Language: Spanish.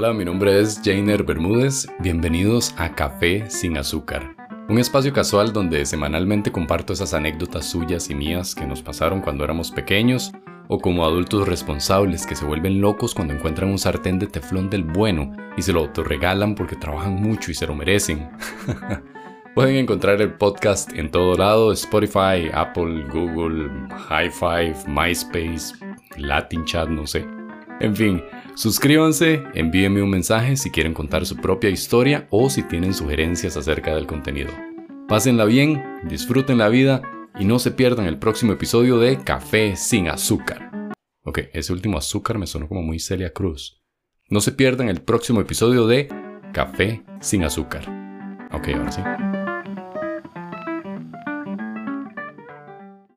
Hola, mi nombre es Jainer Bermúdez. Bienvenidos a Café sin Azúcar, un espacio casual donde semanalmente comparto esas anécdotas suyas y mías que nos pasaron cuando éramos pequeños o como adultos responsables que se vuelven locos cuando encuentran un sartén de teflón del bueno y se lo autorregalan porque trabajan mucho y se lo merecen. Pueden encontrar el podcast en todo lado, Spotify, Apple, Google, High Five, MySpace, Latin Chat, no sé. En fin, suscríbanse, envíenme un mensaje si quieren contar su propia historia o si tienen sugerencias acerca del contenido. Pásenla bien, disfruten la vida y no se pierdan el próximo episodio de Café sin azúcar. Ok, ese último azúcar me sonó como muy Celia Cruz. No se pierdan el próximo episodio de Café sin azúcar. Ok, ahora sí.